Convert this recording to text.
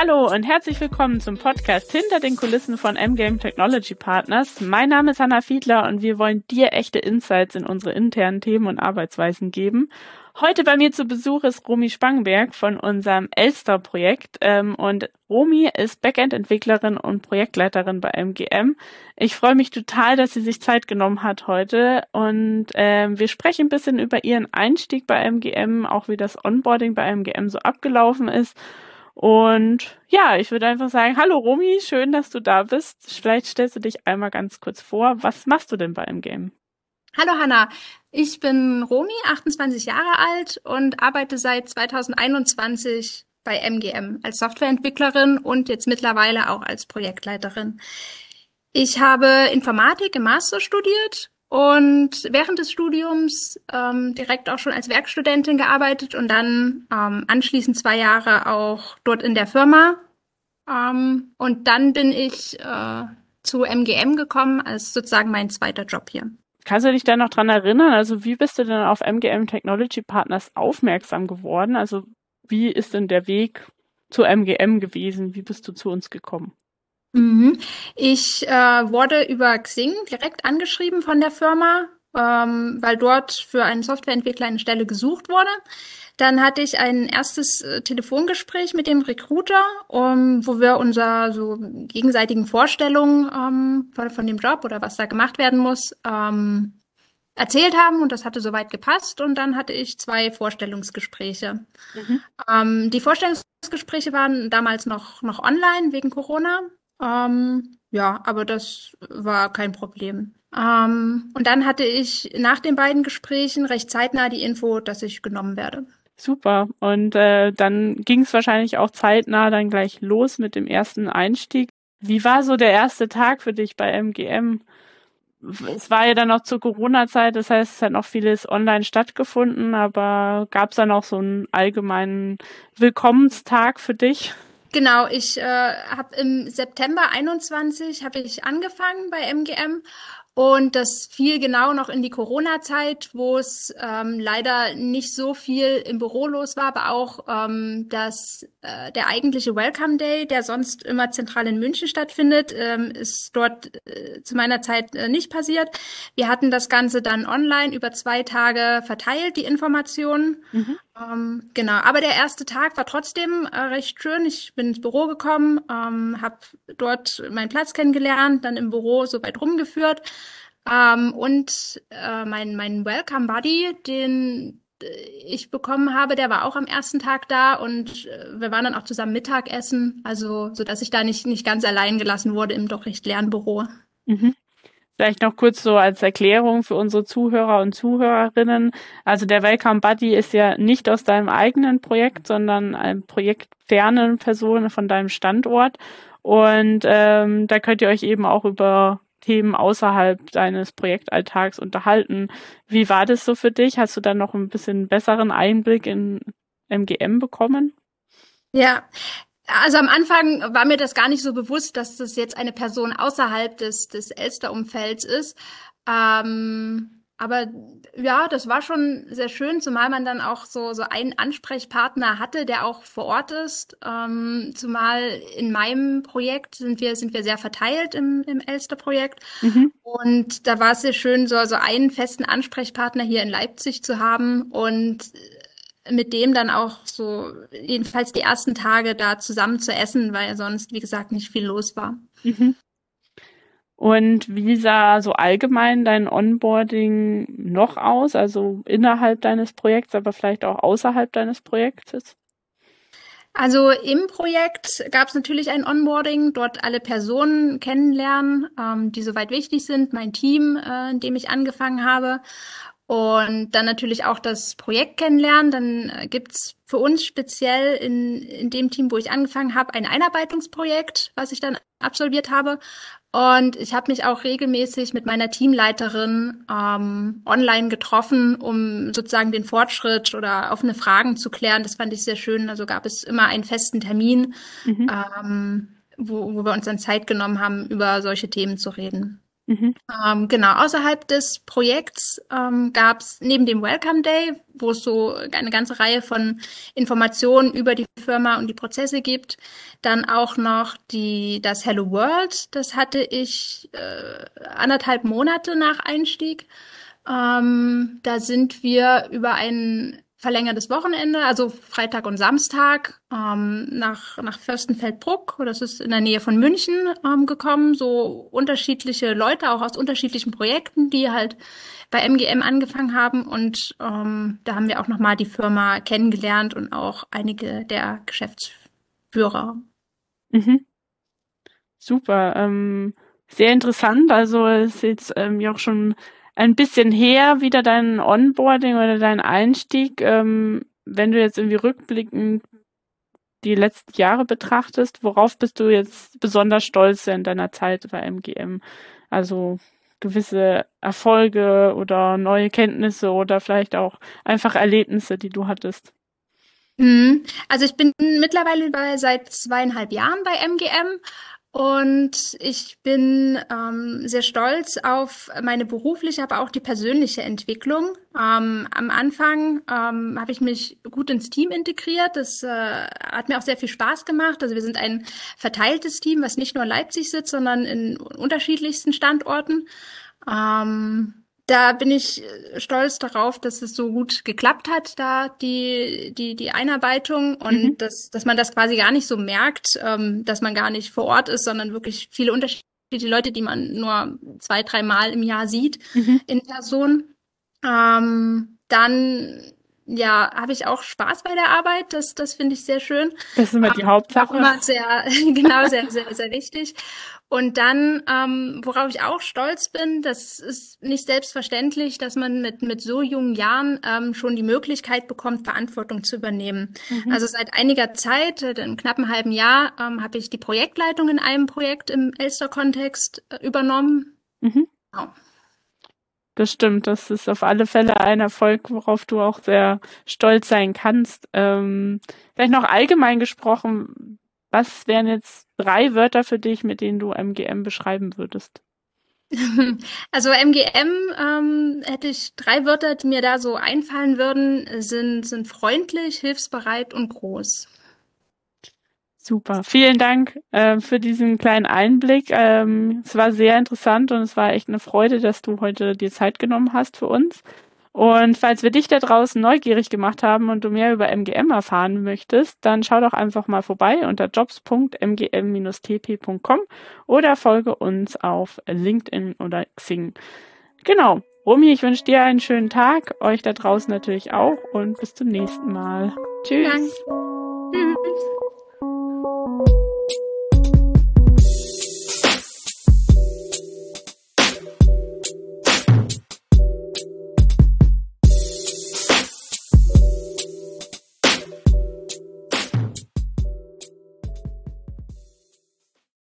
Hallo und herzlich willkommen zum Podcast Hinter den Kulissen von M-Game Technology Partners. Mein Name ist Hanna Fiedler und wir wollen dir echte Insights in unsere internen Themen und Arbeitsweisen geben. Heute bei mir zu Besuch ist Romy Spangenberg von unserem Elster-Projekt ähm, und Romy ist Backend-Entwicklerin und Projektleiterin bei MGM. Ich freue mich total, dass sie sich Zeit genommen hat heute und ähm, wir sprechen ein bisschen über ihren Einstieg bei MGM, auch wie das Onboarding bei MGM so abgelaufen ist und ja, ich würde einfach sagen, hallo Romy, schön, dass du da bist. Vielleicht stellst du dich einmal ganz kurz vor. Was machst du denn bei MGM? Hallo Hanna, ich bin Romy, 28 Jahre alt und arbeite seit 2021 bei MGM als Softwareentwicklerin und jetzt mittlerweile auch als Projektleiterin. Ich habe Informatik im Master studiert und während des Studiums ähm, direkt auch schon als Werkstudentin gearbeitet und dann ähm, anschließend zwei Jahre auch dort in der Firma. Ähm, und dann bin ich äh, zu MGM gekommen als sozusagen mein zweiter Job hier. Kannst du dich da noch dran erinnern? Also wie bist du denn auf MGM Technology Partners aufmerksam geworden? Also wie ist denn der Weg zu MGM gewesen? Wie bist du zu uns gekommen? Mhm. Ich äh, wurde über Xing direkt angeschrieben von der Firma, ähm, weil dort für einen Softwareentwickler eine Stelle gesucht wurde. Dann hatte ich ein erstes äh, Telefongespräch mit dem Recruiter, um, wo wir unser so gegenseitigen Vorstellungen ähm, von, von, dem Job oder was da gemacht werden muss ähm, erzählt haben und das hatte soweit gepasst und dann hatte ich zwei Vorstellungsgespräche. Mhm. Ähm, die Vorstellungsgespräche waren damals noch, noch online wegen Corona ähm, ja, aber das war kein Problem. Ähm, und dann hatte ich nach den beiden Gesprächen recht zeitnah die Info, dass ich genommen werde. Super. Und äh, dann ging es wahrscheinlich auch zeitnah dann gleich los mit dem ersten Einstieg. Wie war so der erste Tag für dich bei MGM? Es war ja dann noch zur Corona-Zeit, das heißt, es hat noch vieles online stattgefunden, aber gab es dann auch so einen allgemeinen Willkommenstag für dich? Genau, ich äh, habe im September 21 habe ich angefangen bei MGM und das fiel genau noch in die Corona-Zeit, wo es ähm, leider nicht so viel im Büro los war, aber auch ähm, dass äh, der eigentliche Welcome Day, der sonst immer zentral in München stattfindet, ähm, ist dort äh, zu meiner Zeit äh, nicht passiert. Wir hatten das Ganze dann online über zwei Tage verteilt, die Informationen. Mhm. Ähm, genau, aber der erste Tag war trotzdem äh, recht schön. Ich bin ins Büro gekommen, ähm, habe dort meinen Platz kennengelernt, dann im Büro so weit rumgeführt. Ähm, und äh, mein, mein Welcome Buddy, den äh, ich bekommen habe, der war auch am ersten Tag da und äh, wir waren dann auch zusammen Mittagessen, also so dass ich da nicht, nicht ganz allein gelassen wurde im doch recht leeren Büro. Mhm. Vielleicht noch kurz so als Erklärung für unsere Zuhörer und Zuhörerinnen. Also der Welcome Buddy ist ja nicht aus deinem eigenen Projekt, sondern ein Projekt fernen Personen von deinem Standort. Und ähm, da könnt ihr euch eben auch über Themen außerhalb deines Projektalltags unterhalten. Wie war das so für dich? Hast du dann noch ein bisschen besseren Einblick in MGM bekommen? Ja, also am Anfang war mir das gar nicht so bewusst, dass das jetzt eine Person außerhalb des, des Elster-Umfelds ist. Ähm, aber ja, das war schon sehr schön, zumal man dann auch so, so einen Ansprechpartner hatte, der auch vor Ort ist. Ähm, zumal in meinem Projekt sind wir, sind wir sehr verteilt im, im Elster-Projekt. Mhm. Und da war es sehr schön, so, so einen festen Ansprechpartner hier in Leipzig zu haben und mit dem dann auch so jedenfalls die ersten Tage da zusammen zu essen, weil sonst, wie gesagt, nicht viel los war. Mhm. Und wie sah so allgemein dein Onboarding noch aus? Also innerhalb deines Projekts, aber vielleicht auch außerhalb deines Projektes? Also im Projekt gab es natürlich ein Onboarding, dort alle Personen kennenlernen, ähm, die soweit wichtig sind, mein Team, äh, in dem ich angefangen habe. Und dann natürlich auch das Projekt kennenlernen. Dann äh, gibt's für uns speziell in, in dem Team, wo ich angefangen habe, ein Einarbeitungsprojekt, was ich dann absolviert habe. Und ich habe mich auch regelmäßig mit meiner Teamleiterin ähm, online getroffen, um sozusagen den Fortschritt oder offene Fragen zu klären. Das fand ich sehr schön. Also gab es immer einen festen Termin, mhm. ähm, wo, wo wir uns dann Zeit genommen haben, über solche Themen zu reden. Mhm. Ähm, genau, außerhalb des Projekts ähm, gab es neben dem Welcome Day, wo es so eine ganze Reihe von Informationen über die Firma und die Prozesse gibt, dann auch noch die, das Hello World. Das hatte ich äh, anderthalb Monate nach Einstieg. Ähm, da sind wir über einen verlängertes Wochenende, also Freitag und Samstag, ähm, nach, nach Fürstenfeldbruck, das ist in der Nähe von München, ähm, gekommen. So unterschiedliche Leute, auch aus unterschiedlichen Projekten, die halt bei MGM angefangen haben. Und ähm, da haben wir auch nochmal die Firma kennengelernt und auch einige der Geschäftsführer. Mhm. Super. Ähm, sehr interessant. Also es ist jetzt ähm, ja auch schon ein bisschen her, wieder dein Onboarding oder dein Einstieg. Ähm, wenn du jetzt irgendwie rückblickend die letzten Jahre betrachtest, worauf bist du jetzt besonders stolz in deiner Zeit bei MGM? Also gewisse Erfolge oder neue Kenntnisse oder vielleicht auch einfach Erlebnisse, die du hattest? Mhm. Also ich bin mittlerweile bei, seit zweieinhalb Jahren bei MGM und ich bin ähm, sehr stolz auf meine berufliche, aber auch die persönliche Entwicklung. Ähm, am Anfang ähm, habe ich mich gut ins Team integriert. Das äh, hat mir auch sehr viel Spaß gemacht. Also wir sind ein verteiltes Team, was nicht nur in Leipzig sitzt, sondern in unterschiedlichsten Standorten. Ähm, da bin ich äh, stolz darauf, dass es so gut geklappt hat, da die, die, die Einarbeitung und mhm. dass, dass man das quasi gar nicht so merkt, ähm, dass man gar nicht vor Ort ist, sondern wirklich viele unterschiedliche Leute, die man nur zwei, dreimal im Jahr sieht mhm. in Person. Ähm, dann ja, habe ich auch Spaß bei der Arbeit. Das, das finde ich sehr schön. Das ist immer die Hauptsache. Auch immer sehr, genau, sehr, sehr, sehr wichtig. Und dann, ähm, worauf ich auch stolz bin, das ist nicht selbstverständlich, dass man mit, mit so jungen Jahren ähm, schon die Möglichkeit bekommt, Verantwortung zu übernehmen. Mhm. Also seit einiger Zeit, in knapp einem halben Jahr, ähm, habe ich die Projektleitung in einem Projekt im Elster-Kontext äh, übernommen. Mhm. Genau. Das stimmt, das ist auf alle Fälle ein Erfolg, worauf du auch sehr stolz sein kannst. Ähm, vielleicht noch allgemein gesprochen, was wären jetzt drei Wörter für dich, mit denen du MGM beschreiben würdest? Also MGM ähm, hätte ich drei Wörter, die mir da so einfallen würden, sind, sind freundlich, hilfsbereit und groß. Super. Vielen Dank äh, für diesen kleinen Einblick. Ähm, es war sehr interessant und es war echt eine Freude, dass du heute dir Zeit genommen hast für uns. Und falls wir dich da draußen neugierig gemacht haben und du mehr über MGM erfahren möchtest, dann schau doch einfach mal vorbei unter jobs.mgm-tp.com oder folge uns auf LinkedIn oder Xing. Genau. Romy, ich wünsche dir einen schönen Tag, euch da draußen natürlich auch und bis zum nächsten Mal. Tschüss. Danke. Tschüss.